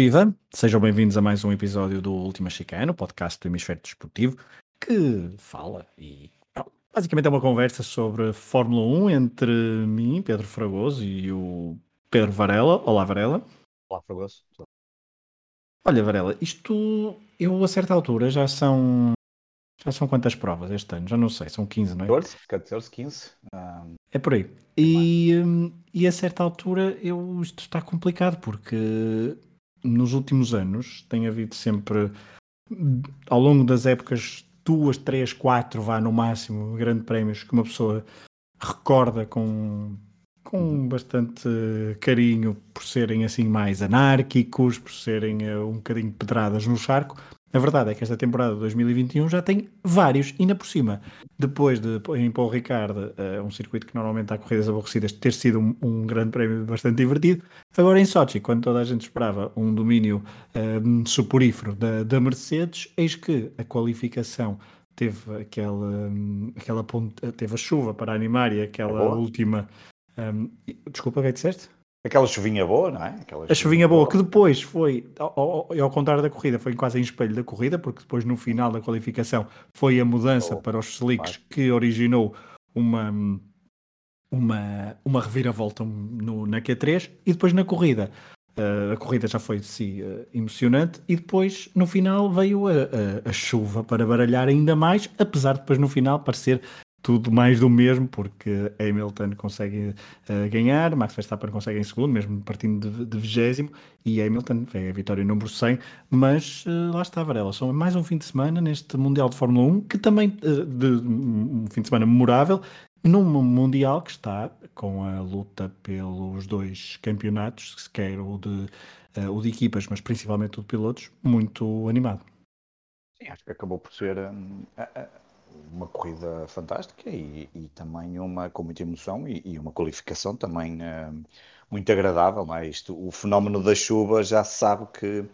Viva! Sejam bem-vindos a mais um episódio do Última Chicana, o podcast do Hemisfério Desportivo, que fala e basicamente é uma conversa sobre Fórmula 1 entre mim, Pedro Fragoso, e o Pedro Varela. Olá, Varela. Olá, Fragoso. Olha, Varela, isto eu a certa altura já são. Já são quantas provas este ano? Já não sei, são 15, não é? 14, 14 15. Um... É por aí. E, hum, e a certa altura eu, isto está complicado porque nos últimos anos tem havido sempre, ao longo das épocas, duas, três, quatro, vá no máximo, grandes prémios que uma pessoa recorda com, com bastante carinho por serem assim mais anárquicos, por serem uh, um bocadinho pedradas no charco, a verdade é que esta temporada de 2021 já tem vários, ainda por cima, depois de em Paul Ricardo, uh, um circuito que normalmente há corridas aborrecidas, ter sido um, um, grande prémio bastante divertido, agora em Sochi, quando toda a gente esperava um domínio uh, suporífero da, da Mercedes, eis que a qualificação teve aquela, um, aquela ponta, teve a chuva para animar e aquela é última. Um, desculpa, o que é que disseste? Aquela chuvinha boa, não é? Aquela a chuvinha boa, boa, que depois foi, ao, ao, ao, contrário da corrida, foi quase em espelho da corrida, porque depois no final da qualificação foi a mudança oh, para os slicks que originou uma, uma, uma reviravolta no, na Q3 e depois na corrida. Uh, a corrida já foi de si uh, emocionante e depois no final veio a, a, a, chuva para baralhar ainda mais, apesar de depois no final parecer tudo mais do mesmo, porque Hamilton consegue uh, ganhar, Max Verstappen consegue em segundo, mesmo partindo de vigésimo, e Hamilton é a vitória número 100, mas uh, lá está, Varela, são mais um fim de semana neste Mundial de Fórmula 1, que também, uh, de, um fim de semana memorável, num Mundial que está com a luta pelos dois campeonatos, quer o de, o de equipas, mas principalmente o de pilotos, muito animado. Sim, acho que acabou por ser... Um, uma corrida fantástica e, e, também uma com muita emoção e, e uma qualificação também uh, muito agradável. Não é? Isto, o fenómeno da chuva já se sabe que,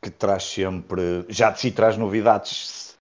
que traz sempre, já de si traz novidades,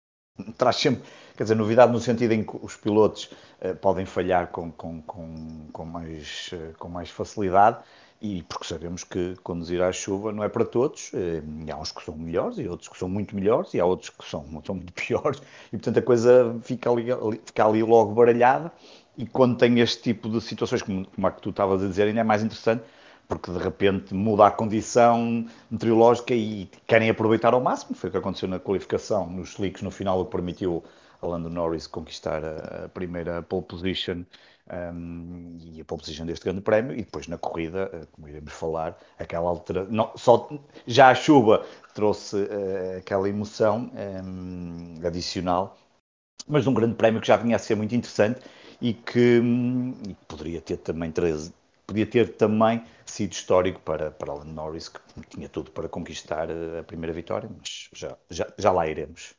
traz sempre, quer dizer, novidade no sentido em que os pilotos uh, podem falhar com, com, com, com, mais, uh, com mais facilidade e porque sabemos que conduzir à chuva não é para todos, eh, há uns que são melhores e outros que são muito melhores e há outros que são, são muito piores. E portanto a coisa fica ali, fica ali logo baralhada. E quando tem este tipo de situações como, como a que tu estavas a dizer ainda é mais interessante porque de repente muda a condição meteorológica e querem aproveitar ao máximo, foi o que aconteceu na qualificação, nos slicks no final o que permitiu a Lando Norris conquistar a primeira pole position um, e a pole position deste grande prémio, e depois na corrida, eh, como iremos falar, aquela altera... Não, só, já a chuva trouxe uh, aquela emoção um, adicional, mas um grande prémio que já vinha a ser muito interessante e que, um, e poderia ter também 13, podia ter também sido histórico para, para Alan Norris, que tinha tudo para conquistar eh, a primeira vitória, mas já, já, já lá iremos.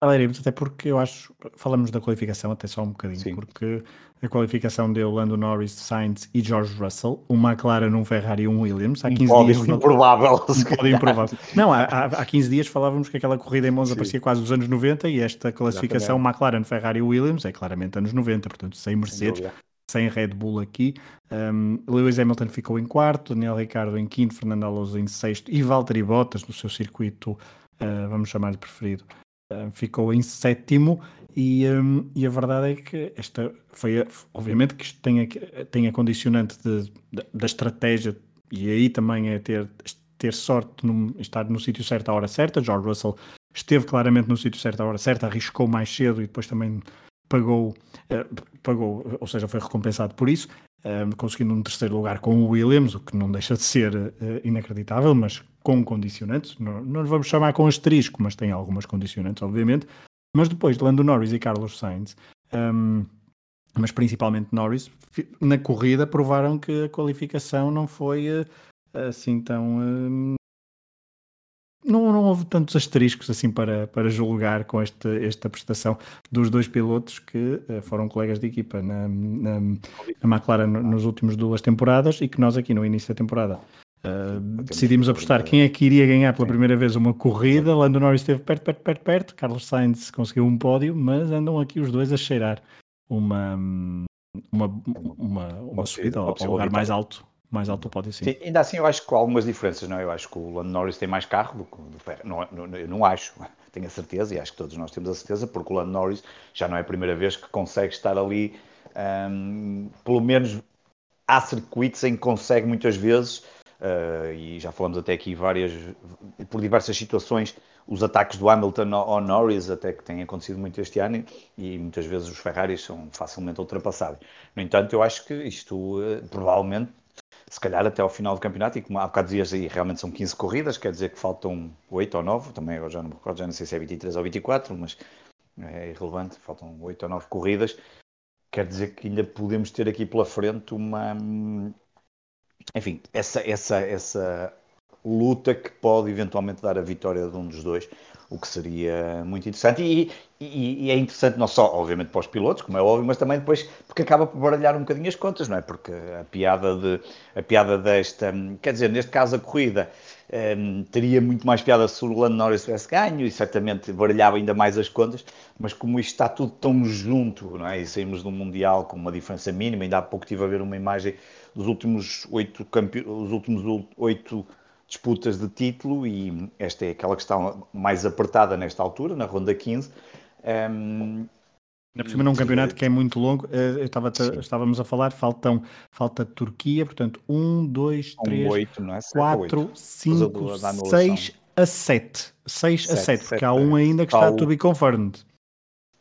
Falaremos, até porque eu acho, falamos da qualificação até só um bocadinho, Sim. porque a qualificação deu Lando Norris, Sainz e George Russell, um McLaren, um Ferrari e um Williams. Há 15 um dias. Improvável. Um improvável. Não, há, há 15 dias falávamos que aquela corrida em Monza Sim. parecia quase os anos 90 e esta classificação Exatamente. McLaren, Ferrari e Williams é claramente anos 90, portanto sem Mercedes. Sem Red Bull aqui, um, Lewis Hamilton ficou em quarto, Daniel Ricciardo em quinto, Fernando Alonso em sexto e Valtteri Bottas no seu circuito, uh, vamos chamar de preferido, uh, ficou em sétimo e, um, e, a verdade é que esta foi, obviamente que isto tem a, tem a condicionante de, de, da estratégia e aí também é ter, ter sorte, no, estar no sítio certo à hora certa. George Russell esteve claramente no sítio certo à hora certa, arriscou mais cedo e depois também pagou, uh, pagou ou seja, foi recompensado por isso, uh, conseguindo um terceiro lugar com o Williams, o que não deixa de ser uh, inacreditável, mas com condicionantes, não, não vamos chamar com asterisco, mas tem algumas condicionantes, obviamente. Mas depois de Lando Norris e Carlos Sainz, um, mas principalmente Norris, na corrida provaram que a qualificação não foi uh, assim tão. Uh, não, não houve tantos asteriscos assim para, para julgar com este, esta prestação dos dois pilotos que uh, foram colegas de equipa na, na, na McLaren nos últimos duas temporadas e que nós aqui no início da temporada Uh, decidimos apostar quem é que iria ganhar pela primeira vez uma corrida. Lando Norris esteve perto, perto, perto, perto. Carlos Sainz conseguiu um pódio, mas andam aqui os dois a cheirar uma, uma, uma, uma subida ao, ao lugar mais alto mais alto pode sim. sim. Ainda assim, eu acho que há algumas diferenças, não é? Eu acho que o Lando Norris tem mais carro do que o Ferrari. Não, não, eu não acho, tenho a certeza, e acho que todos nós temos a certeza, porque o Lando Norris já não é a primeira vez que consegue estar ali, um, pelo menos há circuitos em que consegue muitas vezes, uh, e já falamos até aqui várias, por diversas situações, os ataques do Hamilton ao Norris, até que tem acontecido muito este ano, e muitas vezes os Ferraris são facilmente ultrapassados. No entanto, eu acho que isto uh, provavelmente se calhar até ao final do campeonato, e como há bocado dias aí realmente são 15 corridas, quer dizer que faltam 8 ou 9, também agora já não me recordo, já não sei se é 23 ou 24, mas é irrelevante, faltam 8 ou 9 corridas, quer dizer que ainda podemos ter aqui pela frente uma, enfim, essa, essa, essa luta que pode eventualmente dar a vitória de um dos dois, o que seria muito interessante. E, e, e, é interessante não só, obviamente, para os pilotos, como é óbvio, mas também depois porque acaba por baralhar um bocadinho as contas, não é? Porque a piada, de, a piada desta, quer dizer, neste caso a corrida, um, teria muito mais piada se o Lando Norris tivesse ganho e certamente baralhava ainda mais as contas, mas como isto está tudo tão junto, não é? E saímos de um Mundial com uma diferença mínima, ainda há pouco estive a ver uma imagem dos últimos oito, campe... os últimos oito disputas de título e esta é aquela que está mais apertada nesta altura, na ronda 15. Um, na por cima, num campeonato que é muito longo, eh, estava, estávamos a falar, faltam, falta Turquia, portanto, 1, 2, 3, 4, 5, 6 a 7. 6 a 7, porque há um ainda que está a to be confirmed.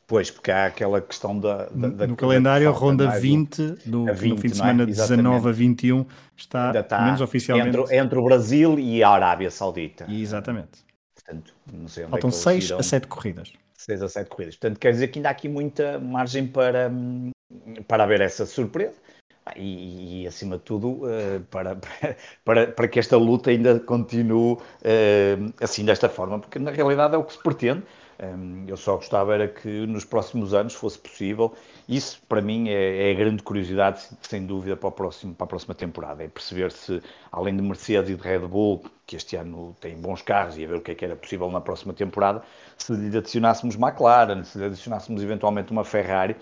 Pois, porque há aquela questão da. da, da no calendário, ronda 20, do, 20, no fim de é? semana é? 19 a 21, está, está menos oficialmente. Entre, entre, o Brasil e a Arábia Saudita. Exatamente. Portanto, não sei onde Faltam é 6 a 7 corridas. 6 a 7 corridas. Portanto, quer dizer que ainda há aqui muita margem para, para haver essa surpresa. E, e, acima de tudo, uh, para, para, para que esta luta ainda continue uh, assim desta forma, porque na realidade é o que se pretende. Eu só gostava era que nos próximos anos fosse possível. Isso, para mim, é, é a grande curiosidade, sem dúvida, para, próximo, para a próxima temporada. É perceber se, além de Mercedes e de Red Bull, que este ano têm bons carros, e a ver o que é que era possível na próxima temporada, se lhe adicionássemos McLaren, se lhe adicionássemos eventualmente uma Ferrari.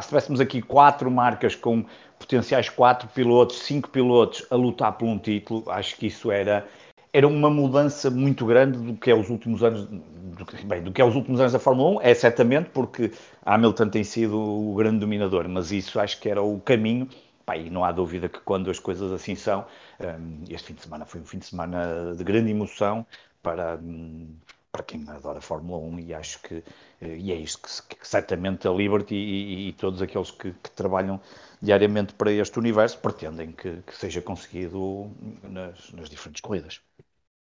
se tivéssemos aqui quatro marcas com potenciais quatro pilotos, cinco pilotos a lutar por um título, acho que isso era era uma mudança muito grande do que é os últimos anos, do, bem, do que é os últimos anos da Fórmula 1, é certamente porque Hamilton tem sido o grande dominador, mas isso acho que era o caminho, Pá, e não há dúvida que quando as coisas assim são, um, este fim de semana foi um fim de semana de grande emoção para, um, para quem adora a Fórmula 1 e acho que eh, e é isto que, que certamente a Liberty e, e todos aqueles que, que, trabalham diariamente para este universo pretendem que, que seja conseguido nas, nas diferentes corridas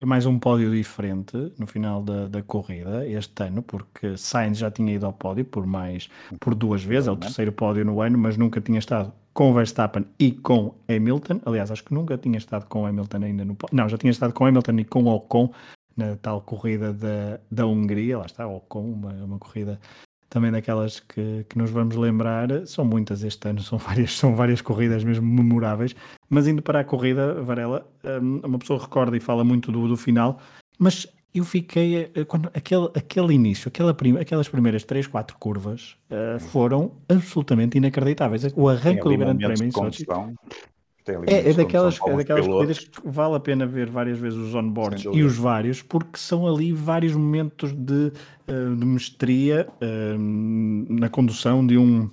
mais um pódio diferente no final da, da corrida este ano, porque Sainz já tinha ido ao pódio por mais por duas vezes, é o terceiro pódio no ano, mas nunca tinha estado com Verstappen e com Hamilton. Aliás, acho que nunca tinha estado com Hamilton ainda no pódio. Não, já tinha estado com Hamilton e com Ocon na tal corrida da, da Hungria. Lá está, Ocon, uma, uma corrida também daquelas que, que nos vamos lembrar. São muitas este ano, são várias, são várias corridas mesmo memoráveis. Mas indo para a corrida, Varela, hum, uma pessoa recorda e fala muito do, do final, mas eu fiquei, eh, quando aquele, aquele início, aquela prim, aquelas primeiras 3, 4 curvas uh, foram absolutamente inacreditáveis. O arranque do Grande Prémio em Sochi é, é daquelas, é daquelas corridas que vale a pena ver várias vezes os onboards e os vários, porque são ali vários momentos de, uh, de mestria uh, na condução de um,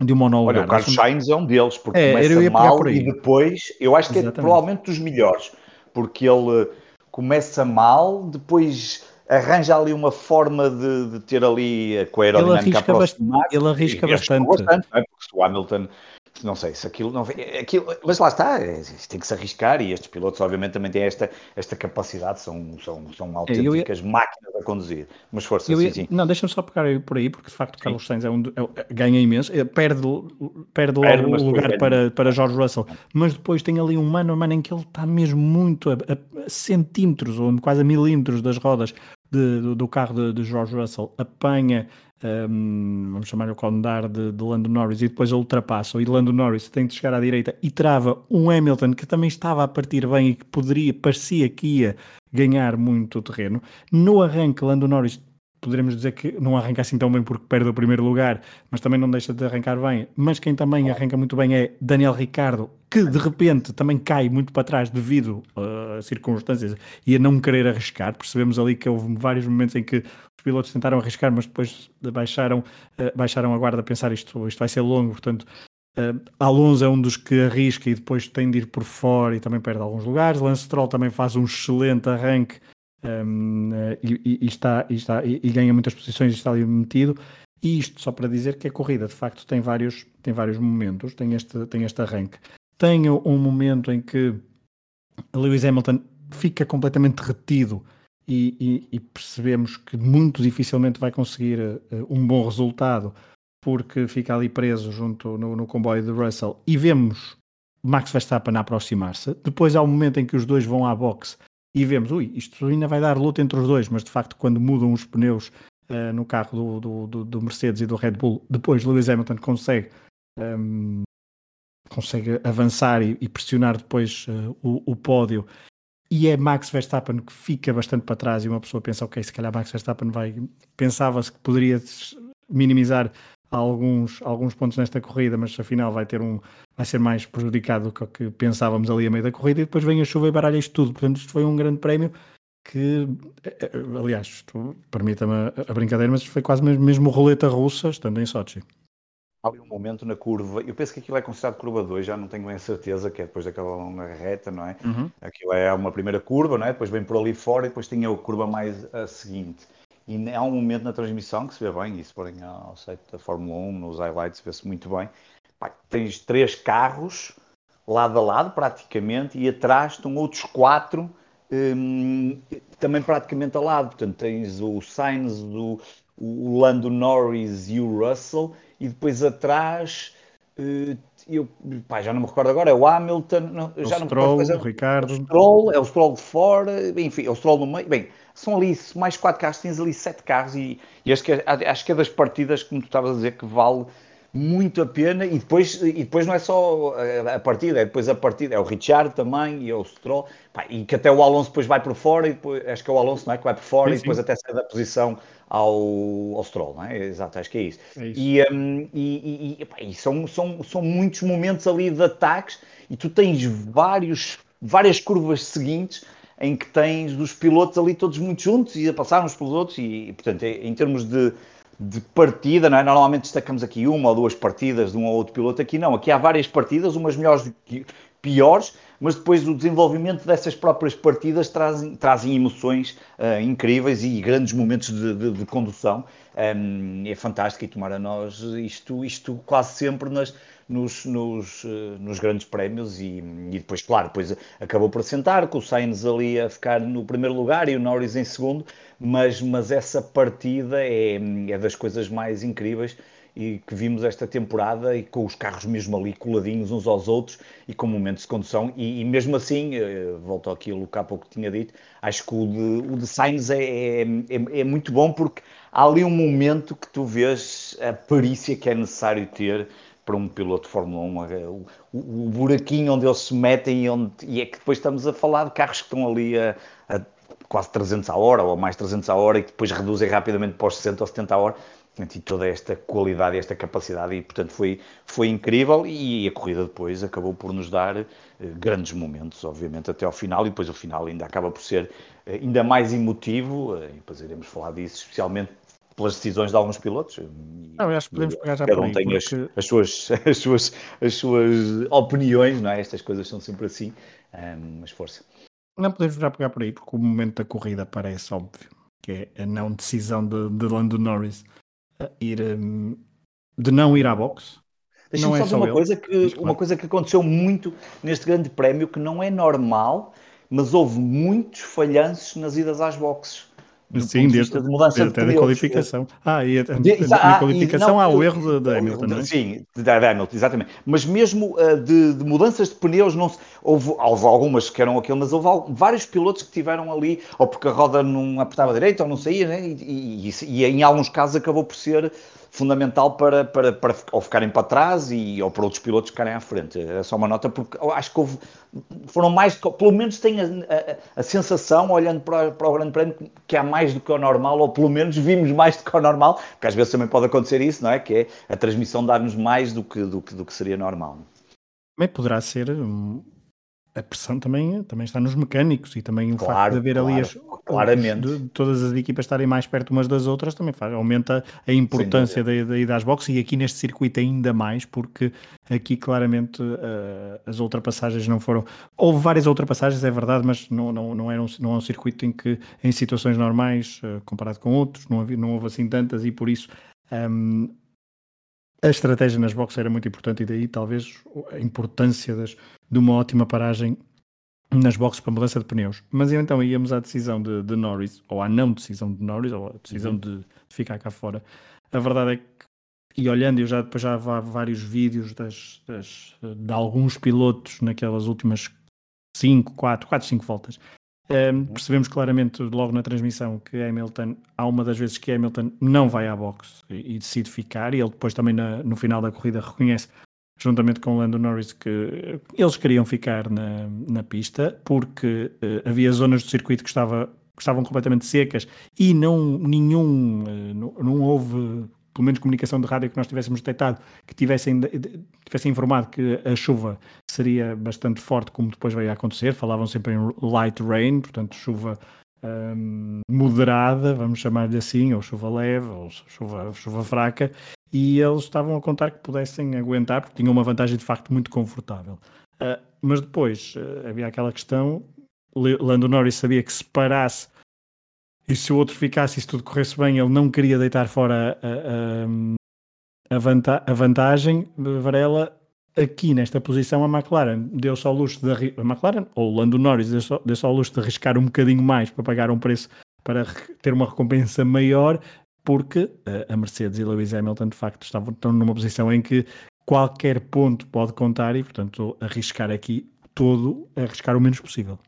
de um monólogo. Olha, o Carlos Sainz é um deles, porque é, começa mal e depois, eu acho que é Exatamente. é provavelmente dos melhores, porque ele começa mal, depois arranja ali uma forma de, de ter ali a aerodinâmica ele arrisca, bastante, ele arrisca bastante. bastante é? porque se o Hamilton não sei se aquilo não aquilo, mas lá está, é, tem que se arriscar e estes pilotos obviamente também têm esta, esta capacidade, são, são, são autênticas ia, máquinas a conduzir. Mas força, ia, sim, sim. Não, deixa-me só pegar por aí, porque de facto Carlos Sainz é um, é, ganha imenso, é, perde, perde, perde o lugar para, para George Russell, mas depois tem ali um mano a mano em que ele está mesmo muito a, a centímetros ou quase a milímetros das rodas de, do, do, carro de, de George Russell, apanha um, vamos chamar o condar de, de Lando Norris e depois a ultrapassa e Lando Norris tem de chegar à direita e trava um Hamilton que também estava a partir bem e que poderia, parecia que ia ganhar muito terreno. No arranque, Lando Norris poderemos dizer que não arranca assim tão bem porque perde o primeiro lugar, mas também não deixa de arrancar bem. Mas quem também arranca muito bem é Daniel Ricardo, que de repente também cai muito para trás devido a circunstâncias e a não querer arriscar. Percebemos ali que houve vários momentos em que os pilotos tentaram arriscar, mas depois baixaram, uh, baixaram a guarda a pensar isto, isto vai ser longo, portanto. Uh, Alonso é um dos que arrisca e depois tem de ir por fora e também perde alguns lugares. Lance Stroll também faz um excelente arranque um, uh, e, e, está, e, está, e, e, ganha muitas posições e está ali metido. E isto só para dizer que a corrida de facto tem vários, tem vários momentos, tem este, tem este arranque. Tem um momento em que Lewis Hamilton fica completamente retido e, e, e, percebemos que muito dificilmente vai conseguir uh, um bom resultado porque fica ali preso junto no, no, comboio de Russell e vemos Max Verstappen aproximar-se. Depois há um momento em que os dois vão à boxe e vemos, ui, isto ainda vai dar luta entre os dois, mas de facto quando mudam os pneus uh, no carro do, do, do, Mercedes e do Red Bull, depois Lewis Hamilton consegue um, consegue avançar e, e pressionar depois uh, o, o, pódio. E é Max Verstappen que fica bastante para trás e uma pessoa pensa, ok, se calhar Max Verstappen vai, pensava-se que poderia minimizar alguns, alguns pontos nesta corrida, mas afinal vai ter um, vai ser mais prejudicado do que que pensávamos ali a meio da corrida e depois vem a chuva e baralha isto tudo, portanto isto foi um grande prémio que, eh, eh, aliás, permita-me a, brincadeira, mas foi quase mesmo, mesmo roleta russa, estando em Sochi há ali um momento na curva, eu penso que aquilo é considerado curva 2, já não tenho bem a certeza, que é depois daquela longa reta, não é? Uhum. Aquilo é uma primeira curva, não é? Depois vem por ali fora e depois tem a curva mais a seguinte. E há um momento na transmissão que se vê bem, e se forem ao site da Fórmula 1, nos highlights, vê-se muito bem. Pai, tens três carros lado a lado, praticamente, e atrás estão outros quatro hum, também praticamente ao lado. Portanto, tens o Sainz, o, o Lando Norris e o Russell, e depois atrás, eh, eu pá, já não me recordo agora, é o Hamilton, não, o já não Stroll, me recordo, é, o Ricardo. O Stroll, é o Stroll de fora, enfim, é o Stroll no meio. Bem, são ali mais quatro carros, tens ali sete carros e, e acho, que, é, acho que é das partidas, como tu estavas a dizer, que vale muito a pena e depois, e depois não é só a partida, é depois a partida, é o Richard também e é o Stroll, pá, e que até o Alonso depois vai por fora e depois, acho que é o Alonso não é, que vai por fora sim, e depois sim. até sai da posição ao, ao Stroll, não é? Exato, acho que é isso. É isso. E, um, e, e, e, e, são, são, são muitos momentos ali de ataques e tu tens vários, várias curvas seguintes em que tens os pilotos ali todos muito juntos e a passar uns pelos outros e, portanto, em termos de, de partida, não é? Normalmente destacamos aqui uma ou duas partidas de um ou outro piloto, aqui não, aqui há várias partidas, umas melhores que piores, mas depois o desenvolvimento dessas próprias partidas trazem, trazem emoções uh, incríveis e grandes momentos de, de, de condução. Um, é fantástico e tomara nós isto, isto quase sempre nas, nos, nos, uh, nos grandes prémios e, e, depois, claro, depois acabou por assentar, com o Sainz ali a ficar no primeiro lugar e o Norris em segundo, mas, mas essa partida é, é das coisas mais incríveis e que vimos esta temporada e com os carros mesmo ali coladinhos uns aos outros e com momentos de condução e, e mesmo assim, eh, volto àquilo que há pouco tinha dito, acho que o de, o de Sainz é, é, é muito bom porque há ali um momento que tu vês a perícia que é necessário ter para um piloto de Fórmula 1, eh, o, o, buraquinho onde eles se metem e, onde, e é que depois estamos a falar de carros que estão ali a, a quase 300 a hora ou mais 300 a hora e que depois reduzem rapidamente para os 60 ou 70 a hora. E toda esta qualidade esta capacidade e portanto foi, foi incrível e a corrida depois acabou por nos dar uh, grandes momentos, obviamente até ao final e depois o final ainda acaba por ser uh, ainda mais emotivo uh, e depois iremos falar disso, especialmente pelas decisões de alguns pilotos. Não, acho que podemos pegar já Cada um tem porque... as, as, suas, as, suas, as suas opiniões, não é? Estas coisas são sempre assim, um, mas força. Não podemos já pegar por aí, porque o momento da corrida parece óbvio, que é a não decisão de, de Lando Norris ir, de não ir à boxe. Deixa-me é só uma, coisa que, uma coisa que aconteceu muito neste grande prémio, que não é normal, mas houve muitos falhanços nas idas às boxes. Sim, desde, de mudança desde, de, de qualificação. Ah, e a, de, na qualificação não, há o erro de, Hamilton, não é? Sim, de, Hamilton, exatamente. Mas mesmo uh, de, de, mudanças de pneus, não se, houve, houve, algumas que eram aquilo, mas houve vários pilotos que tiveram ali, ou porque a roda não apertava direito, ou não saía, né? e, e, e, e em alguns casos acabou por ser fundamental para, para, para ou ficarem para trás e, ou para outros pilotos ficarem à frente. É só uma nota, porque acho que houve, foram mais, pelo menos tenho a, a, a, sensação, olhando para, para o Grande Prémio, que há mais do que o normal, ou pelo menos vimos mais do que o normal, porque às vezes também pode acontecer isso, não é? Que é a transmissão dar-nos mais do que, do, que, do que seria normal. Também poderá ser a pressão também, também está nos mecânicos e também o claro, facto de haver claro, ali as, claramente. De, todas as equipas estarem mais perto umas das outras também faz, aumenta a importância da, da ida às boxes e aqui neste circuito ainda mais porque aqui claramente uh, as ultrapassagens não foram houve várias ultrapassagens é verdade mas não, não, não, era um, não é um circuito em que em situações normais uh, comparado com outros não, havia, não houve assim tantas e por isso um, a estratégia nas boxes era muito importante e daí talvez a importância das, de uma ótima paragem nas boxes para mudança de pneus. Mas então íamos à decisão de, de Norris, ou à não decisão de Norris, ou à decisão uhum. de, de, ficar cá fora. A verdade é que, e olhando, eu já depois já há vários vídeos das, das, de alguns pilotos naquelas últimas 5, 4, 4, 5 voltas. Um, ehm, percebemos claramente logo na transmissão que Hamilton, há uma das vezes que Hamilton não vai à boxe e, e decide ficar, e ele depois também na, no final da corrida reconhece juntamente com o Lando Norris, que eles queriam ficar na, na pista porque uh, havia zonas do circuito que, estava, que estavam completamente secas e não nenhum, uh, não, não, houve pelo menos comunicação de rádio que nós tivéssemos detectado, que tivessem, tivessem informado que a chuva seria bastante forte, como depois veio a acontecer. Falavam sempre em light rain, portanto, chuva moderada, vamos chamar-lhe assim, ou chuva leve, ou chuva, chuva fraca, e eles estavam a contar que pudessem aguentar, porque tinham uma vantagem de facto muito confortável. Uh, mas depois uh, havia aquela questão: Lando Norris sabia que se parasse e se o outro ficasse e se tudo corresse bem, ele não queria deitar fora a, a, a, a vantagem. Varela, aqui nesta posição, a McLaren deu-se ao luxo de. A McLaren, ou o Lando Norris, deu-se deu ao luxo de arriscar um bocadinho mais para pagar um preço para ter uma recompensa maior porque eh, a Mercedes e Lewis Hamilton de facto estavam, estão numa posição em que qualquer ponto pode contar e, portanto, arriscar aqui todo, arriscar o menos possível.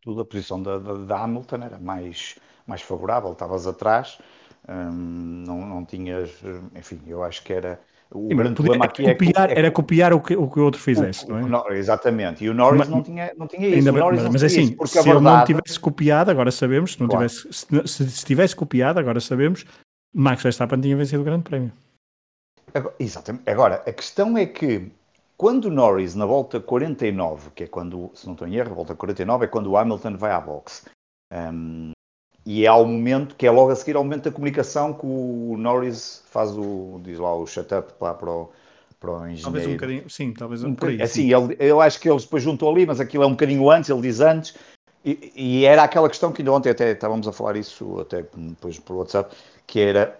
Tudo a posição da, da, da Hamilton era mais, mais favorável, estavas atrás, hum, não, não tinhas, enfim, eu acho que era o Sim, grande problema aqui copiar, é que, era copiar o que o que o outro fizesse, o, não é? exatamente. E o Norris mas, não tinha não tinha isso. Ainda, mas, mas assim, isso, se ele não tivesse copiado, agora sabemos, se não claro. tivesse se, se, tivesse copiado, agora sabemos, Max Verstappen tinha vencido o Grande Prémio. Agora, exatamente. Agora, a questão é que quando o Norris na volta 49, que é quando, se não estou em erro, a volta 49 é quando o Hamilton vai à boxe. Um, e é ao momento, que é logo a seguir ao momento da comunicação que o Norris faz o, diz lá, o shut-up lá para o, para o engenheiro. Talvez um bocadinho, sim, talvez um, bocadinho. Assim, ele, eu acho que eles depois juntou ali, mas aquilo é um bocadinho antes, ele diz antes, e, e, era aquela questão que ainda ontem até estávamos a falar isso, até depois por WhatsApp, que era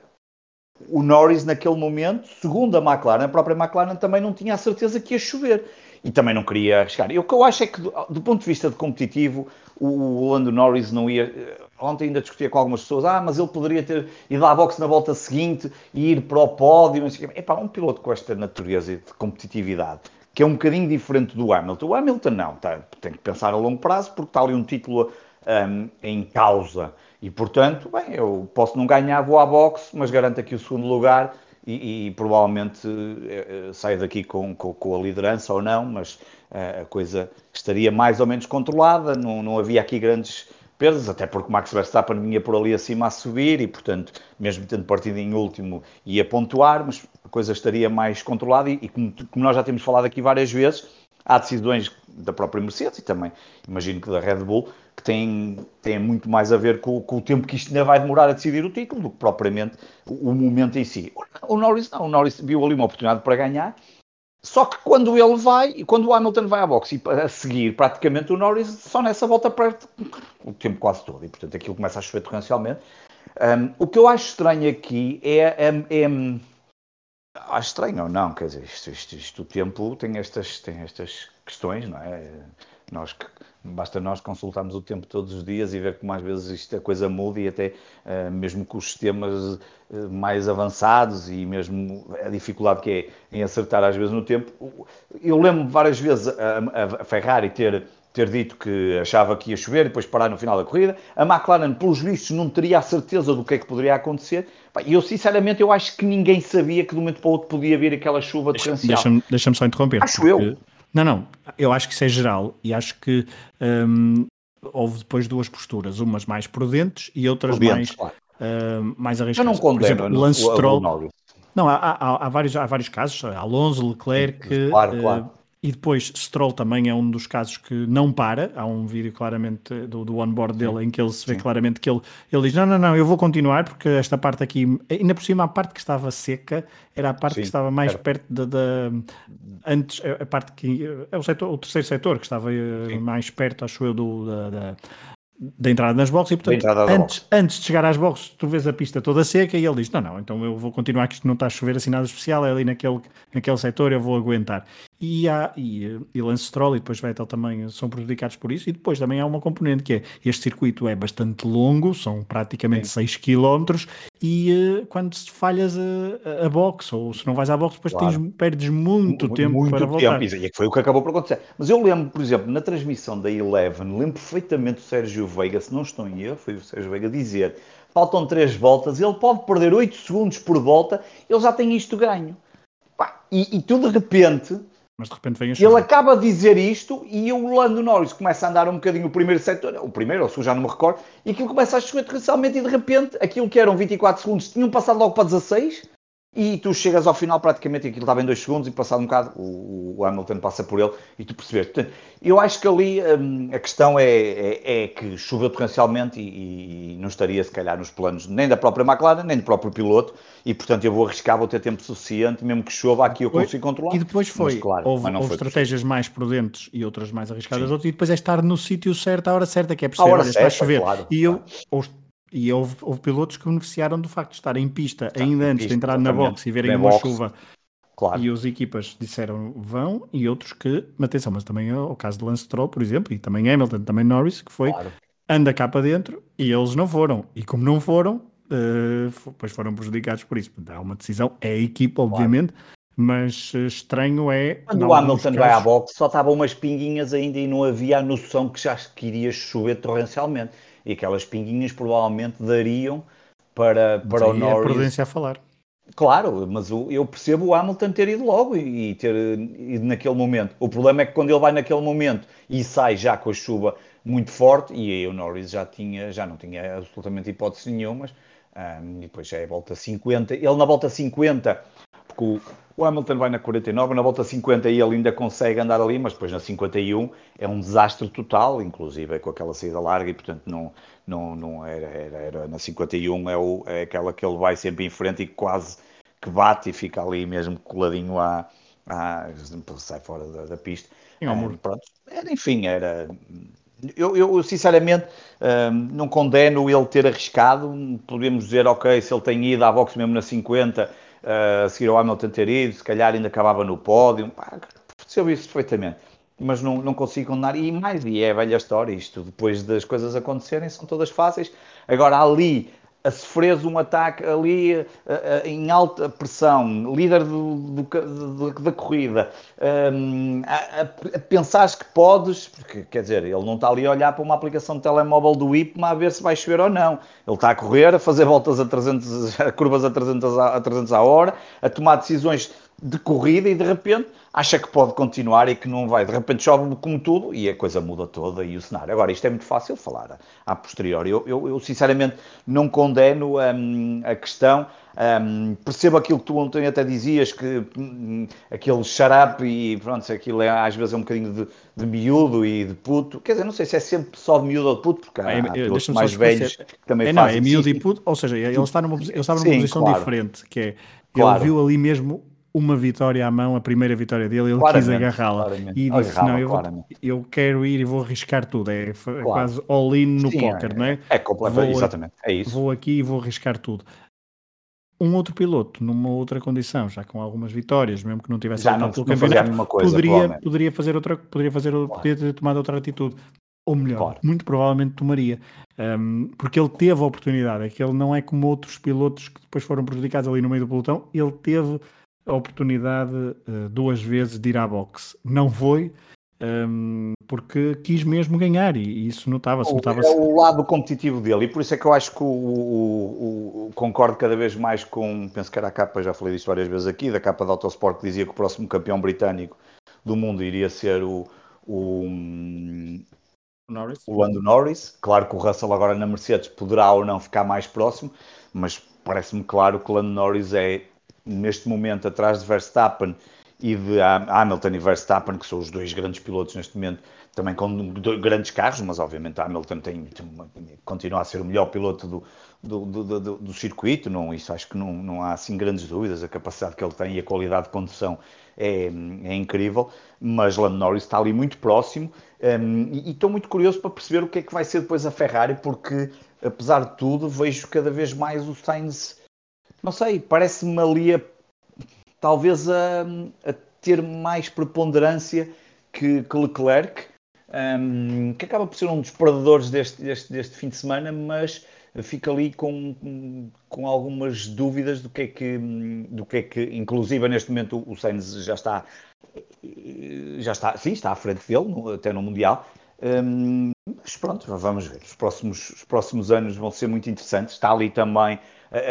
o Norris naquele momento, segundo a McLaren, a própria McLaren também não tinha a certeza que ia chover e também não queria arriscar. E o que eu acho é que, do, do ponto de vista de competitivo, o, o Lando Norris não ia ontem ainda discutia com algumas pessoas, ah, mas ele poderia ter ido à boxe na volta seguinte e ir para o pódio, sei Epá, um piloto com esta natureza de competitividade, que é um bocadinho diferente do Hamilton. O Hamilton não, tá, tem que pensar a longo prazo, porque está ali um título um, em causa. E, portanto, bem, eu posso não ganhar, vou à boxe, mas garanto aqui o segundo lugar e, e provavelmente uh, saio daqui com, com, com, a liderança ou não, mas uh, a coisa estaria mais ou menos controlada, não, não havia aqui grandes perdas, até porque Max Verstappen vinha por ali acima a subir e, portanto, mesmo tendo partido em último, ia pontuar, mas a coisa estaria mais controlada e, e como, como, nós já temos falado aqui várias vezes, há decisões da própria Mercedes e também, imagino que da Red Bull, que têm, têm muito mais a ver com, com, o tempo que isto ainda vai demorar a decidir o título do que propriamente o, o momento em si. O Norris não, o Norris viu ali uma oportunidade para ganhar só que quando ele vai, e quando o Hamilton vai à boxe e a seguir praticamente o Norris, só nessa volta perde o tempo quase todo. E portanto aquilo começa a chover torrencialmente. Um, o que eu acho estranho aqui é, é, é, Acho estranho ou não, quer dizer, isto, isto, isto, o tempo tem estas, tem estas questões, não é? Nós basta nós consultarmos o tempo todos os dias e ver como às vezes isto a coisa muda e até uh, mesmo com os sistemas uh, mais avançados e mesmo a dificuldade que é em acertar às vezes no tempo. Eu lembro várias vezes a, a Ferrari ter ter dito que achava que ia chover e depois parar no final da corrida. A McLaren, pelos vistos, não teria a certeza do que é que poderia acontecer. E eu, sinceramente, eu acho que ninguém sabia que de um momento para o outro podia vir aquela chuva torrencial. Deixa-me deixa só interromper. Acho eu. Não, não. Eu acho que isso é geral e acho que hum, houve depois duas posturas, umas mais prudentes e outras prudentes, mais, claro. uh, mais arriscadas. Eu não condeno Por exemplo, Lance Stroll. Não, há, há, há, vários, há vários casos, Alonso, Leclerc, claro, claro. E depois, Stroll também é um dos casos que não para. Há um vídeo claramente do, do onboard dele em que ele se vê Sim. claramente que ele, ele diz: Não, não, não, eu vou continuar porque esta parte aqui, ainda por cima, a parte que estava seca era a parte Sim, que estava mais era. perto da. Antes, a parte que. É o, setor, o terceiro setor que estava eh, Sim. mais perto, acho eu, do, da, da, da entrada nas boxes e portanto antes, antes de chegar às boxes tu vês a pista toda seca e ele diz, não, não, então eu vou continuar que isto não está a chover assim nada especial, é ali naquele, naquele setor eu vou aguentar e, há, e, e Lance Stroll e depois Vettel também são prejudicados por isso e depois também há uma componente que é, este circuito é bastante longo, são praticamente Sim. 6 km e uh, quando falhas a, a box ou se não vais à box depois claro. tens, perdes muito M tempo muito para tempo, voltar. E foi o que acabou por acontecer. Mas eu lembro, por exemplo, na transmissão da Eleven, lembro perfeitamente o Sérgio Veiga, se não estou em erro, foi o Sérgio Veiga dizer faltam 3 voltas, ele pode perder 8 segundos por volta, ele já tem isto ganho. e, e tu de repente mas de repente vem a Ele acaba de dizer isto e o Lando Norris começa a andar um bocadinho o primeiro setor, o primeiro, ou se já não me recordo, e aquilo começa a chover torrencialmente e de repente aquilo que eram 24 segundos tinham passado logo para 16 e tu chegas ao final praticamente aquilo estava em 2 segundos e passado um bocado o, o, Hamilton passa por ele e tu percebes. Portanto, eu acho que ali hum, a questão é, é, é, que choveu torrencialmente e, e, não estaria se calhar nos planos nem da própria McLaren, nem do próprio piloto e portanto eu vou arriscar, vou ter tempo suficiente, mesmo que chova aqui eu consigo controlar. E depois foi, mas, claro, houve, houve estratégias possível. mais prudentes e outras mais arriscadas outras, e depois é estar no sítio certo, à hora certa, que é perceber, olha, está a chover. Claro, e eu, claro. E houve, houve, pilotos que beneficiaram do facto de estar em pista Está ainda em antes pista, de entrar na box e verem uma chuva. Claro. E as equipas disseram vão, e outros que, atenção, mas também é o caso de Lance Stroll, por exemplo, e também Hamilton, também Norris, que foi claro. anda cá para dentro e eles não foram. E como não foram, uh, pois foram prejudicados por isso. Há uma decisão, é a equipa, obviamente, claro. mas uh, estranho é. Quando o Hamilton casos... vai à box, só estavam umas pinguinhas ainda e não havia a noção que já que iria chover torrencialmente e aquelas pinguinhas provavelmente dariam para, para o Norris. a prudência a falar. Claro, mas eu percebo o Hamilton ter ido logo e ter ido naquele momento. O problema é que quando ele vai naquele momento e sai já com a chuva muito forte, e aí o Norris já, tinha, já não tinha absolutamente hipótese nenhuma, um, e depois já é a volta 50. Ele na volta 50, porque o, o Hamilton vai na 49, na volta 50 e ele ainda consegue andar ali, mas depois na 51 é um desastre total, inclusive é com aquela saída larga e portanto não, não, não era, era, era na 51 é, o, é aquela que ele vai sempre em frente e quase que bate e fica ali mesmo coladinho à, à sai fora da, da pista. Um, pronto, era, enfim, era eu, eu, sinceramente um, não condeno ele ter arriscado. Podemos dizer, ok, se ele tem ido à boxe mesmo na 50, uh, a seguir ao Hamilton ter ido, se calhar ainda acabava no pódio, pá, percebo isso perfeitamente, mas não, não consigo condenar, e mais, e é a velha história, isto depois das coisas acontecerem são todas fáceis, agora ali a sofreres um ataque ali uh, uh, em alta pressão, líder do, do, do, da corrida, um, a, a, pensares que podes, porque quer dizer, ele não está ali a olhar para uma aplicação de telemóvel do IPMA a ver se vai chover ou não. Ele está a correr, a fazer voltas a 300, curvas a 300 a, a 300 a hora, a tomar decisões de corrida e de repente acha que pode continuar e que não vai. De repente chove como tudo e a coisa muda toda e o cenário. Agora, isto é muito fácil falar a, posteriori. Eu, eu, eu, sinceramente não condeno um, a questão. Um, percebo aquilo que tu ontem até dizias, que um, aquele xarape e pronto, aquilo é, às vezes é um bocadinho de, de miúdo e de puto. Quer dizer, não sei se é sempre só de miúdo ou de puto, porque há, é, há mais velhos que também é, não, é miúdo e puto, ou seja, ele está numa, ele está numa Sim, posição claro. diferente, que é, claro. ele viu ali mesmo uma vitória à mão, a primeira vitória dele, ele claramente, quis agarrá-la e disse: Não, eu, vou, eu quero ir e vou arriscar tudo. É, é claro. quase all-in no Sim, póquer, é, não é? É completamente, exatamente. É isso. Vou aqui e vou arriscar tudo. Um outro piloto, numa outra condição, já com algumas vitórias, mesmo que não tivesse já não, pelo não campeonato, coisa, poderia, poderia fazer outra, poderia fazer, claro. poderia ter tomado outra atitude. Ou melhor, claro. muito provavelmente tomaria. Um, porque ele teve a oportunidade. É que ele não é como outros pilotos que depois foram prejudicados ali no meio do pelotão. Ele teve a oportunidade uh, duas vezes de ir à boxe. Não foi, um, porque quis mesmo ganhar e, isso notava-se. Notava é o lado competitivo dele e por isso é que eu acho que o, o, o, concordo cada vez mais com, penso que era a capa, já falei disso várias vezes aqui, da capa da Autosport que dizia que o próximo campeão britânico do mundo iria ser o, o, Norris. o Lando Norris. Claro que o Russell agora na Mercedes poderá ou não ficar mais próximo, mas parece-me claro que o Lando Norris é neste momento atrás de Verstappen e de Hamilton e Verstappen, que são os dois grandes pilotos neste momento, também com grandes carros, mas obviamente Hamilton tem, tem continua a ser o melhor piloto do, do, do, do, do, circuito, não, isso acho que não, não há assim grandes dúvidas, a capacidade que ele tem e a qualidade de condução é, é incrível, mas Lando Norris está ali muito próximo um, e, e estou muito curioso para perceber o que é que vai ser depois a Ferrari, porque apesar de tudo vejo cada vez mais o Sainz, não sei, parece-me ali a, talvez a, a ter mais preponderância que, que Leclerc, um, que acaba por ser um dos perdedores deste, deste, deste fim de semana, mas fica ali com, com algumas dúvidas do que é que, do que é que, inclusive neste momento o Sainz já está, já está, sim, está à frente dele, até no Mundial. Um, mas pronto, vamos ver. Os próximos, os próximos anos vão ser muito interessantes. Está ali também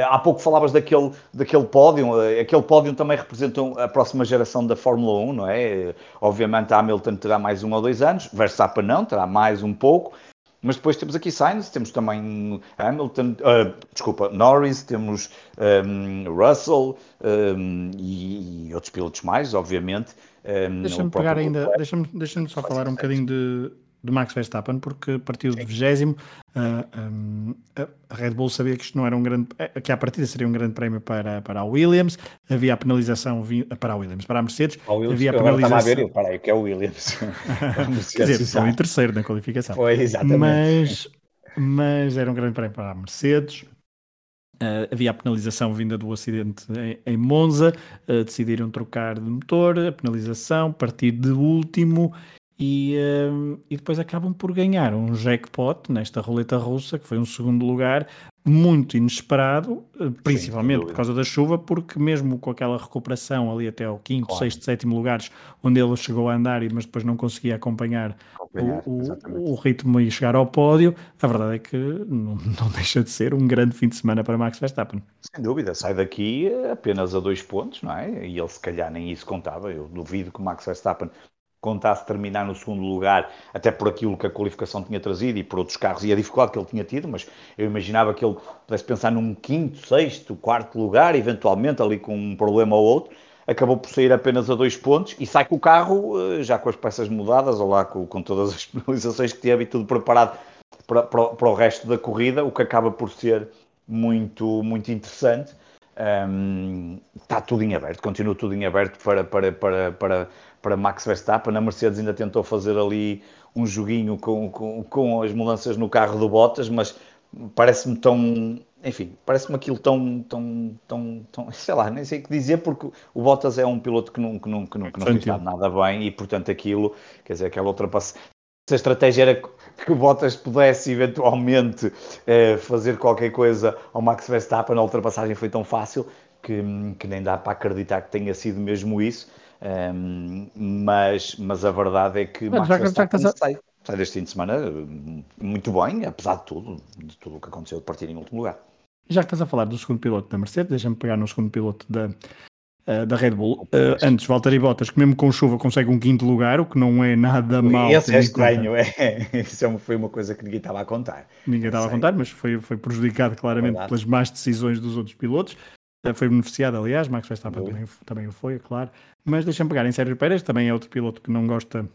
há pouco falavas daquele, daquele pódio, eh, aquele pódio também representa a próxima geração da Fórmula 1, não é? Obviamente a Hamilton terá mais um ou dois anos, Verstappen não, terá mais um pouco, mas depois temos aqui Sainz, temos também Hamilton, uh, desculpa, Norris, temos um, Russell um, e, e, outros pilotos mais, obviamente. Um, deixa-me pegar ainda, deixa-me deixa só falar um bocadinho de, de Max Verstappen, porque partiu de 20 uh, um, a Red Bull sabia que isto não era um grande eh, que a partida seria um grande prémio para, para a Williams, havia a penalização para a Williams, para a Mercedes, a Williams, havia a penalização. A ver, eu, para aí, que é o Williams. Quer dizer, estão em terceiro na qualificação. Foi, exatamente. Mas, mas era um grande prémio para a Mercedes. Uh, havia a penalização vinda do acidente em, em Monza, uh, decidiram trocar de motor, a penalização, partir de último e, uh, e depois acabam por ganhar um jackpot nesta roleta russa, que foi um segundo lugar, muito inesperado, eh, principalmente Sim, por causa da chuva, porque mesmo com aquela recuperação ali até ao quinto, claro. sexto, sétimo lugares, onde ele chegou a andar, mas depois não conseguia acompanhar, acompanhar o, o, ritmo e chegar ao pódio, a verdade é que não, não, deixa de ser um grande fim de semana para Max Verstappen. Sem dúvida, sai daqui apenas a dois pontos, não é? E ele se calhar nem isso contava. Eu duvido que o Max Verstappen contasse terminar no segundo lugar, até por aquilo que a qualificação tinha trazido e por outros carros e a dificuldade que ele tinha tido, mas eu imaginava que ele pudesse pensar num quinto, sexto, quarto lugar, eventualmente ali com um problema ou outro. Acabou por sair apenas a dois pontos e sai com o carro eh, já com as peças mudadas, ou lá com, com todas as penalizações que teve e tudo preparado para, para, para o resto da corrida, o que acaba por ser muito, muito interessante. Um, está tudo em aberto, continua tudo em aberto para, para, para, para, para Max Verstappen. A Mercedes ainda tentou fazer ali um joguinho com, com, com as mudanças no carro do Bottas, mas parece-me tão. Enfim, parece-me aquilo tão, tão, tão, tão. Sei lá, nem sei o que dizer, porque o Bottas é um piloto que não, que não, que não, que nada bem e, portanto, aquilo, quer dizer, aquela ultrapassagem. Se a estratégia era que o Bottas pudesse eventualmente eh, fazer qualquer coisa ao Max Verstappen, a ultrapassagem foi tão fácil que, que nem dá para acreditar que tenha sido mesmo isso. Um, mas, mas a verdade é que mas, Max já, Verstappen já, já, sai, sai deste fim de semana hum, muito bem, apesar de tudo, de tudo o que aconteceu de partir em último lugar. Já que estás a falar do segundo piloto da Mercedes, deixa-me pegar no segundo piloto da, uh, da Red Bull. Uh, antes, Valtteri Bottas, que mesmo com chuva consegue um quinto lugar, o que não é nada mal. Esse é estranho, é. Isso é foi uma coisa que ninguém estava a contar. Ninguém estava a contar, mas foi, foi prejudicado claramente Verdade. pelas más decisões dos outros pilotos. Foi beneficiado, aliás, Max Verstappen também, também o foi, é claro. Mas deixa-me pegar em Sérgio Pérez, também é outro piloto que não gosta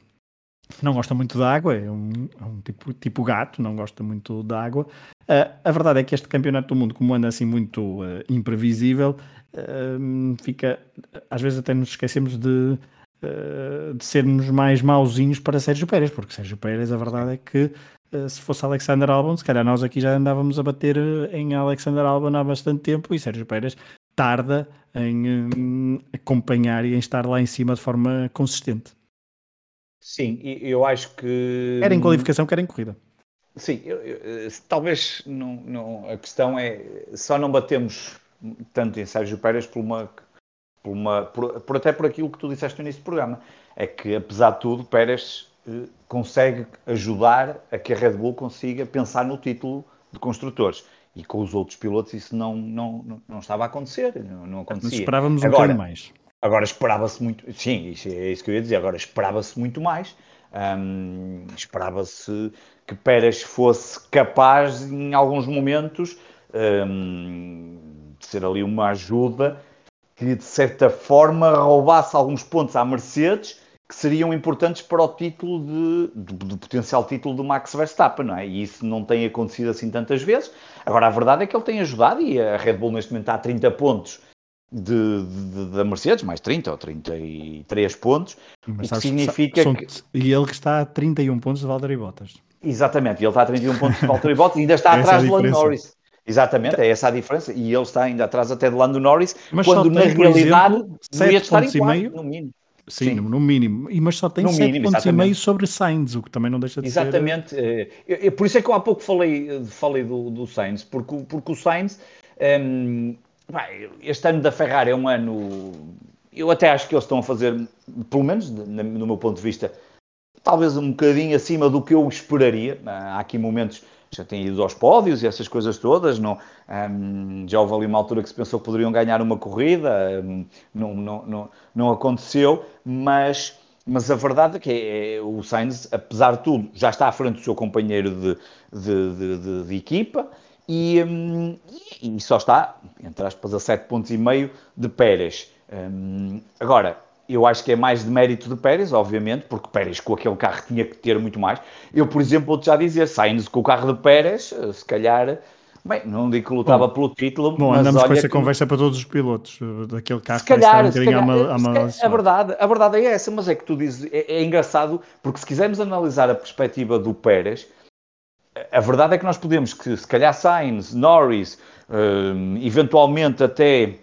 não gosta muito de água, é um, é um tipo, tipo gato, não gosta muito de água. Uh, a verdade é que este campeonato do mundo, como anda assim muito uh, imprevisível, uh, fica. Às vezes até nos esquecemos de, de sermos mais mauzinhos para Sérgio Pérez, porque Sérgio Pérez, a verdade é que se fosse Alexander Albon, se calhar nós aqui já andávamos a bater em Alexander Albon há bastante tempo e Sérgio Pérez tarda em um, acompanhar e em estar lá em cima de forma consistente. Sim, eu acho que. Quer em qualificação, quer em corrida. Sim, eu, eu, talvez não, não, a questão é só não batemos tanto em Sérgio Pérez por uma. Por, uma por, por até por aquilo que tu disseste no início do programa. É que, apesar de tudo, Pérez eh, consegue ajudar a que a Red Bull consiga pensar no título de construtores e com os outros pilotos isso não, não, não, estava a acontecer, não, não acontecia. Mas esperávamos um mais. Agora esperava-se muito, sim, isso, é isso que eu ia dizer, agora esperava-se muito mais, hum, esperava-se que Pérez fosse capaz em alguns momentos hum, de ser ali uma ajuda que de certa forma roubasse alguns pontos à Mercedes que seriam importantes para o título de, de, de, potencial título do Max Verstappen, não é? E isso não tem acontecido assim tantas vezes. Agora, a verdade é que ele tem ajudado e a Red Bull neste momento está a 30 pontos de, de, da Mercedes, mais 30 ou 33 pontos, Mas o que significa são, que... E ele que está a 31 pontos de Valtteri Bottas. Exatamente, ele está a 31 pontos de Valtteri Bottas e ainda está atrás é do Lando Norris. Exatamente, é essa a diferença. E ele está ainda atrás até de Lando Norris, Mas quando na realidade exemplo, devia estar em quarto, no mínimo. Sim, Sim, no mínimo. E, mas só tem no 7 mínimo, pontos e meio sobre Sainz, o que também não deixa de exatamente. ser... Exatamente. Eh, por isso é que eu há pouco falei, falei do, do Sainz, porque, porque o Sainz... Um, este ano da Ferrari é um ano... Eu até acho que eles estão a fazer, pelo menos no meu ponto de vista, talvez um bocadinho acima do que eu esperaria. Há aqui momentos já têm ido aos pódios e essas coisas todas. Não, um, já houve ali uma altura que se pensou que poderiam ganhar uma corrida, um, não, não, não, não aconteceu, mas, mas a verdade é que é, é, o Sainz, apesar de tudo, já está à frente do seu companheiro de, de, de, de, de equipa e, um, e, só está, entre aspas, a 7 pontos e meio de Pérez. agora, eu acho que é mais de mérito de Pérez, obviamente, porque Pérez com aquele carro tinha que ter muito mais. Eu, por exemplo, vou-te já dizer, saindo com o carro de Pérez, eh, se calhar, bem, não digo que lutava bom, pelo título, bom, mas andamos com essa que... conversa para todos os pilotos, eh, daquele carro se calhar, um se calhar, a, a, verdade, a verdade é essa, mas é que tu dizes, é, é engraçado, porque se quisermos analisar a perspectiva do Pérez, a verdade é que nós podemos que, se calhar, Sainz, Norris, eh, eventualmente até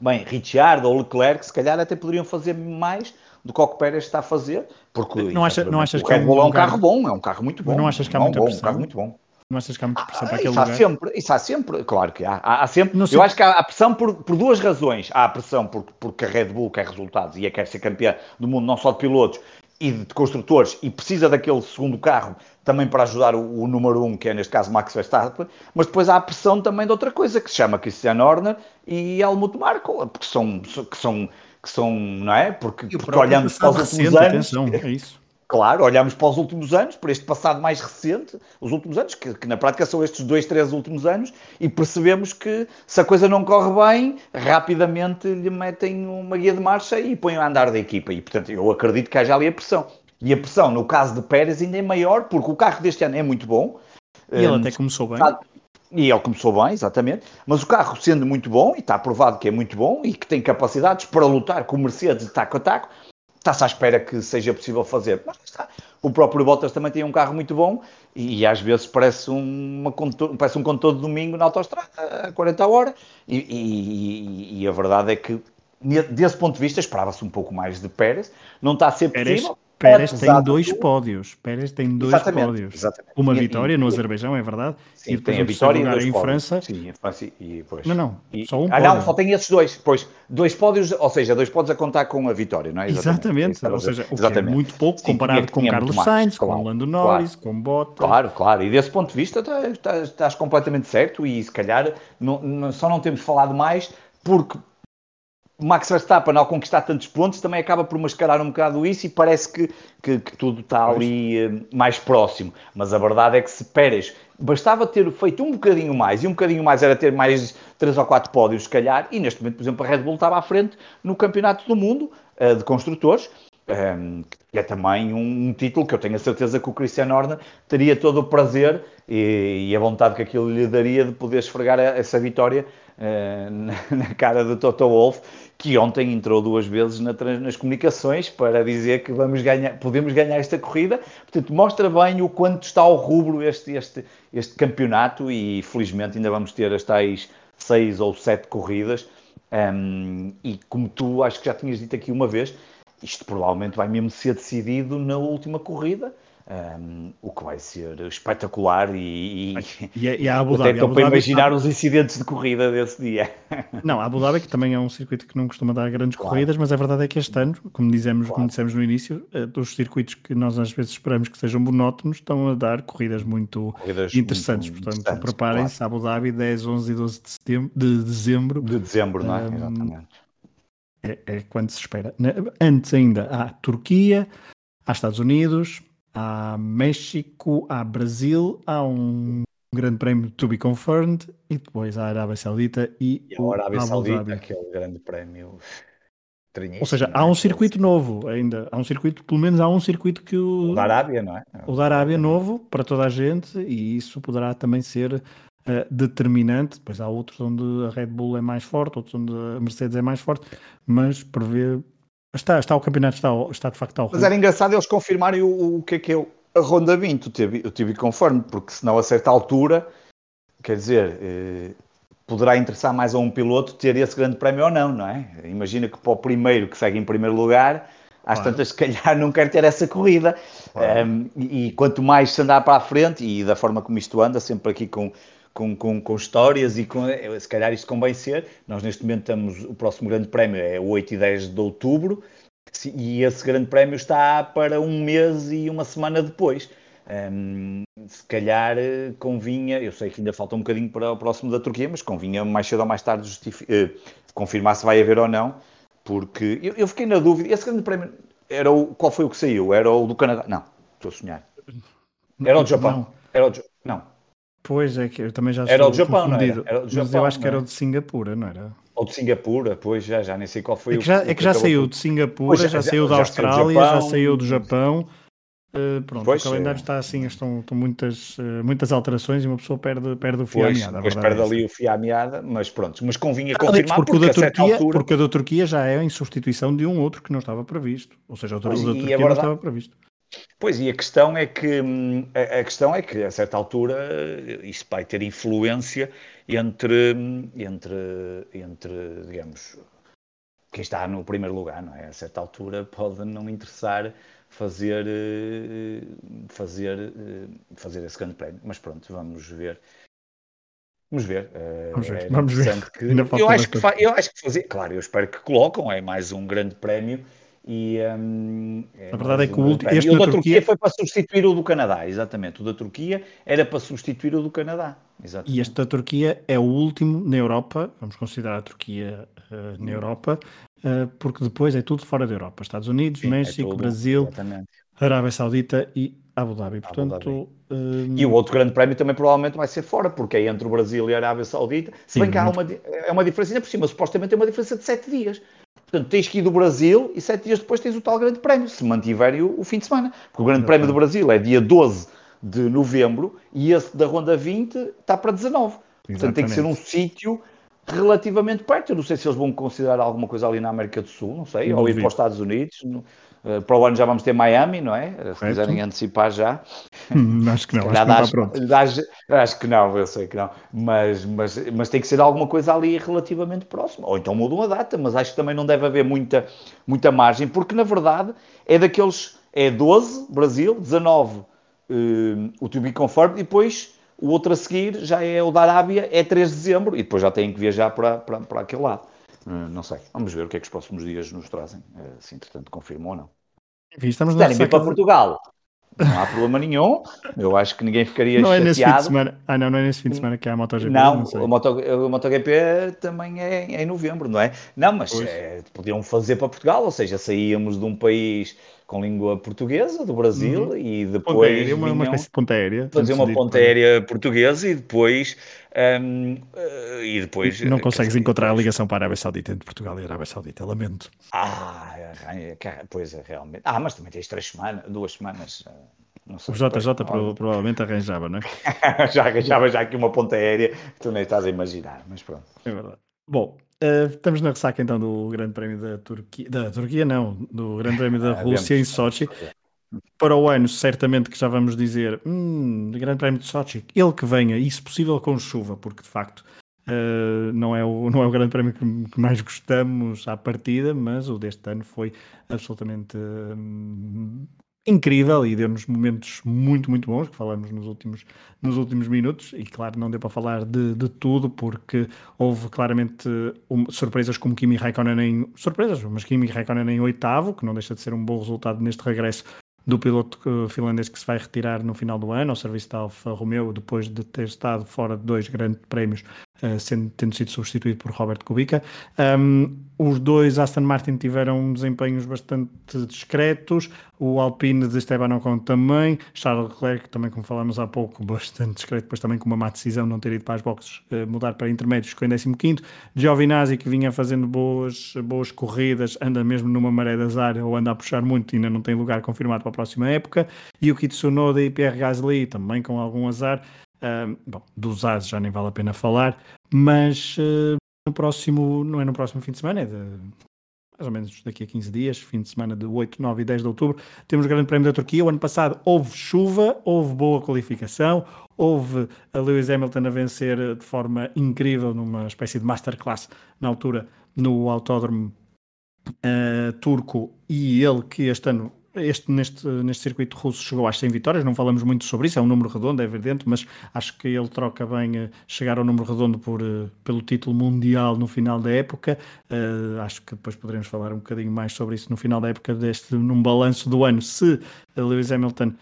Bem, Ricciardo ou Leclerc, se calhar até poderiam fazer mais do que o que Pérez está a fazer, porque não, acha, não achas o que Red Bull é um carro bom, é um carro muito bom. Mas não achas que há muita bom, pressão? Um carro muito bom. Não achas que há muita pressão ah, para aquele isso lugar? Há sempre, isso há sempre, claro que há. Há, há sempre, eu acho que há, há pressão por, por, duas razões. Há a pressão porque, porque a Red Bull quer resultados e é quer ser campeã do mundo, não só de pilotos e de construtores, e precisa daquele segundo carro também para ajudar o, o, número um, que é neste caso Max Verstappen, mas depois há a pressão também de outra coisa, que se chama Christian Horner e Helmut Marko, porque são, que são, que são, não é? Porque, porque olhamos para os últimos anos. Atenção, é isso. Claro, olhamos para os últimos anos, para este passado mais recente, os últimos anos, que, que, na prática são estes dois, três últimos anos, e percebemos que se a coisa não corre bem, rapidamente lhe metem uma guia de marcha e põem a andar da equipa. E, portanto, eu acredito que haja ali a pressão. E a pressão, no caso de Pérez, ainda é maior, porque o carro deste ano é muito bom. E ele um, até começou bem. E ele começou bem, exatamente. Mas o carro sendo muito bom, e está provado que é muito bom, e que tem capacidades para lutar com o Mercedes de taco a taco, está-se à espera que seja possível fazer. Mas está. O próprio Bottas também tem um carro muito bom, e, e às vezes parece, uma, parece um condutor de domingo na autostrada, a 40 horas, e, e, e, a verdade é que, desse ponto de vista, esperava-se um pouco mais de Pérez. Não está a ser possível. Pérez tem dois pódios. Pérez tem dois exatamente, pódios. Exatamente. Uma e, vitória e, no Azerbaijão, é verdade. Sim, e depois tem a vitória lugar em França. Sim, em França e depois. Não, não. E, só um ah, não, só tem esses dois. Pois, dois pódios, ou seja, dois pódios a contar com a vitória, não é? Exatamente. exatamente. Ou seja, o exatamente. É muito pouco Sim, comparado tinha, com tinha Carlos Sainz, claro, com Lando Norris, claro. com Bottas. Claro, claro. E desse ponto de vista estás, estás, estás completamente certo e se calhar não, não, só não temos falado mais porque Max Verstappen, ao conquistar tantos pontos, também acaba por mascarar um bocado isso e parece que, que, que tudo está ali uh, mais próximo. Mas a verdade é que se Pérez bastava ter feito um bocadinho mais, e um bocadinho mais era ter mais 3 ou 4 pódios, se calhar, e neste momento, por exemplo, a Red Bull estava à frente no Campeonato do Mundo uh, de Construtores, um, que é também um, um, título que eu tenho a certeza que o Christian Horner teria todo o prazer e, e a vontade que aquilo lhe daria de poder esfregar essa vitória uh, na, na, cara do Toto Wolff, que ontem entrou duas vezes na, nas comunicações para dizer que vamos ganhar, podemos ganhar esta corrida. Portanto, mostra bem o quanto está ao rubro este, este, este campeonato e felizmente ainda vamos ter as tais seis ou sete corridas. Um, e como tu acho que já tinhas dito aqui uma vez, isto provavelmente vai mesmo ser decidido na última corrida. Um, o que vai ser espetacular e, e, e a Abu Dhabi, até estou para imaginar os incidentes de corrida desse dia. Não, a Abu Dhabi que também é um circuito que não costuma dar grandes claro. corridas, mas a verdade é que este ano, como dizemos, claro. como dissemos no início, dos eh, circuitos que nós às vezes esperamos que sejam monótonos, estão a dar corridas muito corridas interessantes. Muito Portanto, interessantes, preparem-se, claro. Abu Dhabi 10, 11 e 12 de, setembro, de dezembro. De dezembro, não é? Exatamente. É, é quando se espera. Antes ainda há Turquia, há Estados Unidos, há México, há Brasil, há um Grande Prémio to be confirmed e depois a Arábia Saudita e, e a Arábia Saudita, aquele Grande Prémio. Ou seja, há um circuito novo ainda. Há um circuito, pelo menos há um circuito que o. O da Arábia, não é? O da Arábia novo para toda a gente e isso poderá também ser uh, determinante. Depois há outros onde a Red Bull é mais forte, outros onde a Mercedes é mais forte, mas prevê. Está, está o campeonato, está, está de facto ao Mas era engraçado eles confirmarem o, o que é que é a Ronda 20, o TV, o TV conforme, porque senão a certa altura, quer dizer, eh, poderá interessar mais a um piloto ter esse grande prémio ou não, não é? Imagina que para o primeiro que segue em primeiro lugar, às claro. tantas, se calhar, não quer ter essa corrida. Claro. Um, e, e, quanto mais se andar para a frente, e da forma como isto anda, sempre aqui com, com, com, com histórias e com, eh, se calhar isto convém ser, nós neste momento estamos, o próximo grande prémio é 8 e 10 de outubro, e esse grande prémio está para um mês e uma semana depois. Um, se calhar eh, convinha, eu sei que ainda falta um bocadinho para o próximo da Turquia, mas convinha mais cedo ou mais tarde uh, confirmar se vai haver ou não, porque eu, eu, fiquei na dúvida. Esse grande prémio era o qual foi o que saiu? Era o do Canadá? Não, estou a sonhar. Era o do Japão? Não. Era o do, não. Pois é, que eu também já Era o Japão, não era? era Japão, mas eu acho que era o de Singapura, não era? Ou de Singapura, pois já, já nem sei qual foi é que já, o. É que já saiu de Singapura, já, já, saiu da Austrália, já saiu do Japão. Uh, pronto, pois, o calendário é. está assim, estão, estão muitas, uh, muitas alterações e uma pessoa perde, perde o fio pois, à meada. Depois perde é ali o fio à meada, mas pronto, mas convinha ah, confirmar porque, porque, o da Turquia, altura... porque o da Turquia já é em substituição de um outro que não estava previsto. Ou seja, o da Turquia verdade... não estava previsto. Pois, e a questão é que hum, a, a, questão é que a certa altura isso vai ter influência entre, hum, entre, entre, digamos, quem está no primeiro lugar, não é? A certa altura pode não interessar fazer, eh, fazer, eh, fazer esse grande prémio. Mas pronto, vamos ver. Vamos ver. Eh, vamos ver. É vamos ver. Que, eu, acho que eu acho que fazer, claro, eu espero que colocam, é mais um grande prémio. E, um, é a verdade é que o último. Este o da Turquia... Turquia foi para substituir o do Canadá, exatamente. O da Turquia era para substituir o do Canadá. Exatamente. E este da Turquia é o último na Europa, vamos considerar a Turquia uh, na Europa, uh, porque depois é tudo fora da Europa. Estados Unidos, Sim, é México, é tudo, Brasil, exatamente. Arábia Saudita e Abu Dhabi. Portanto, Abu Dhabi. Uh... E o outro grande prémio também provavelmente vai ser fora, porque é entre o Brasil e a Arábia Saudita. Se bem que há uma, é uma diferença, ainda por cima, supostamente é uma diferença de 7 dias. Portanto, tens que ir do Brasil e 7 dias depois tens o tal grande prémio, se mantiverem o, o fim de semana. Porque o grande prémio do Brasil é dia 12 de novembro e esse da Ronda 20 está para 19. Portanto, Exatamente. tem que ser um sítio relativamente perto. Eu não sei se eles vão considerar alguma coisa ali na América do Sul, não sei, não ou ir para os Estados Unidos. Uh, para o ano já vamos ter Miami, não é? Se quiserem antecipar já. Hum, acho que não, acho que, não pronto. Acho, acho, que não, eu sei que não. Mas, mas, mas tem que ser alguma coisa ali relativamente próxima. Ou então mudam a data, mas acho que também não deve haver muita, muita margem, porque na verdade é daqueles. É 12, Brasil, 19 uh, o To Be Confirmed, e depois o outro a seguir já é o da Arábia, é 3 de dezembro, e depois já têm que viajar para, para, para aquele lado. Uh, não sei, vamos ver o que é que os próximos dias nos trazem, uh, se entretanto confirmam ou não. Enfim, estamos se derem para Portugal, não há problema nenhum. Eu acho que ninguém ficaria não chateado. É nesse fim de semana. Ah, não, não é nesse fim de semana que há a MotoGP. Não, não o, Moto, o MotoGP também é, é, em novembro, não é? Não, mas é, podiam fazer para Portugal, ou seja, saíamos de um país com língua portuguesa do Brasil uhum. e depois aérea, uma, uma espécie de ponta aérea fazer uma ponta aérea portuguesa e depois um, uh, e depois não consegues dizer, encontrar a ligação para a Arábia Saudita entre Portugal e a Arábia Saudita lamento ah é, é, pois é realmente ah mas também tens três semanas duas semanas eh, não sei, o JJ depois, provavelmente arranjava, não é? já arranjava já aqui uma ponta aérea que tu nem estás a imaginar, mas pronto. É verdade. Bom, Uh, estamos na ressaca então do Grande Prémio da Turquia, da Turquia não, do Grande Prémio da ah, Rússia em Sochi. Para o ano, certamente que já vamos dizer, hum, Grande Prémio de Sochi, ele que venha, e se possível com chuva, porque de facto uh, não, é o, não é o Grande Prémio que, que, mais gostamos à partida, mas o deste ano foi absolutamente uh, incrível e deu-nos momentos muito, muito bons, que falamos nos últimos, nos últimos minutos, e claro, não deu para falar de, de tudo, porque houve claramente um, surpresas como Kimi Raikkonen em... surpresas, mas Kimi Raikkonen em oitavo, que não deixa de ser um bom resultado neste regresso do piloto uh, finlandês que se vai retirar no final do ano ao serviço da Alfa Romeo, depois de ter estado fora de dois grandes prémios sendo, tendo sido substituído por Robert Kubica. Um, os dois Aston Martin tiveram desempenhos bastante discretos, o Alpine de Esteban Ocon também, Charles Leclerc também, como falámos há pouco, bastante discreto, depois também com uma má decisão não ter ido para as boxes, uh, mudar para intermédios, ficou em 15º, Giovinazzi que vinha fazendo boas, boas corridas, anda mesmo numa maré de azar ou anda a puxar muito, ainda não tem lugar confirmado para a próxima época, e o Kitsunoda e Pierre Gasly também com algum azar, bom, dos ases já nem vale a pena falar, mas uh, no próximo, não é no próximo fim de semana, é de, mais ou menos daqui a 15 dias, fim de semana de 8, 9 e 10 de outubro, temos o Grande Prémio da Turquia. O ano passado houve chuva, houve boa qualificação, houve a Lewis Hamilton a vencer de forma incrível numa espécie de masterclass na altura no autódromo uh, turco e ele que este ano este, neste, neste circuito russo chegou às 100 vitórias, não falamos muito sobre isso, é um número redondo, é evidente, mas acho que ele troca bem uh, chegar ao número redondo por, uh, pelo título mundial no final da época. Uh, acho que depois poderemos falar um bocadinho mais sobre isso no final da época, deste, num balanço do ano, se Lewis Hamilton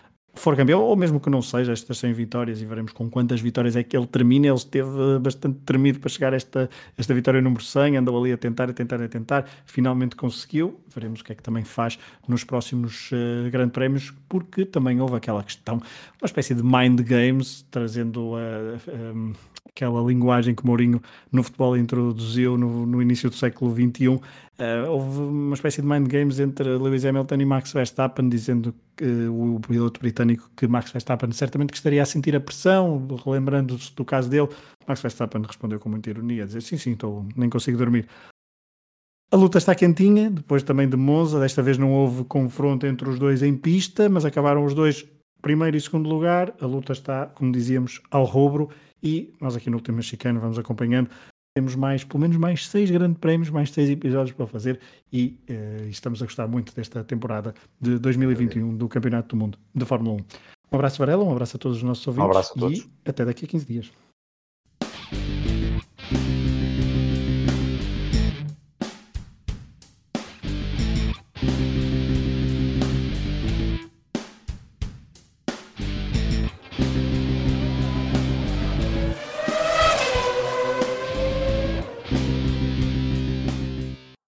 for campeão, ou mesmo que não seja estas 100 vitórias, e veremos com quantas vitórias é que ele termina. Ele esteve bastante tremido para chegar a esta, esta vitória número 100, andou ali a tentar, a tentar, a tentar, finalmente conseguiu. Veremos o que é que também faz nos próximos uh, Grandes Prémios, porque também houve aquela questão, uma espécie de mind games, trazendo. Um, aquela linguagem que Mourinho no futebol introduziu no, no início do século XXI. Uh, houve uma espécie de mind games entre Lewis Hamilton e Max Verstappen, dizendo que o piloto britânico que Max Verstappen certamente que estaria a sentir a pressão, relembrando-se do caso dele. Max Verstappen respondeu com muita ironia, a dizer sim, sim, estou, nem consigo dormir. A luta está quentinha, depois também de Monza, desta vez não houve confronto entre os dois em pista, mas acabaram os dois primeiro e segundo lugar. A luta está, como dizíamos, ao rubro e nós aqui no Último Mexicano vamos acompanhando. Temos mais, pelo menos mais seis grandes prémios, mais seis episódios para fazer e uh, estamos a gostar muito desta temporada de 2021 do Campeonato do Mundo de Fórmula 1. Um abraço, Varela, um abraço a todos os nossos ouvintes um abraço a todos. e até daqui a 15 dias.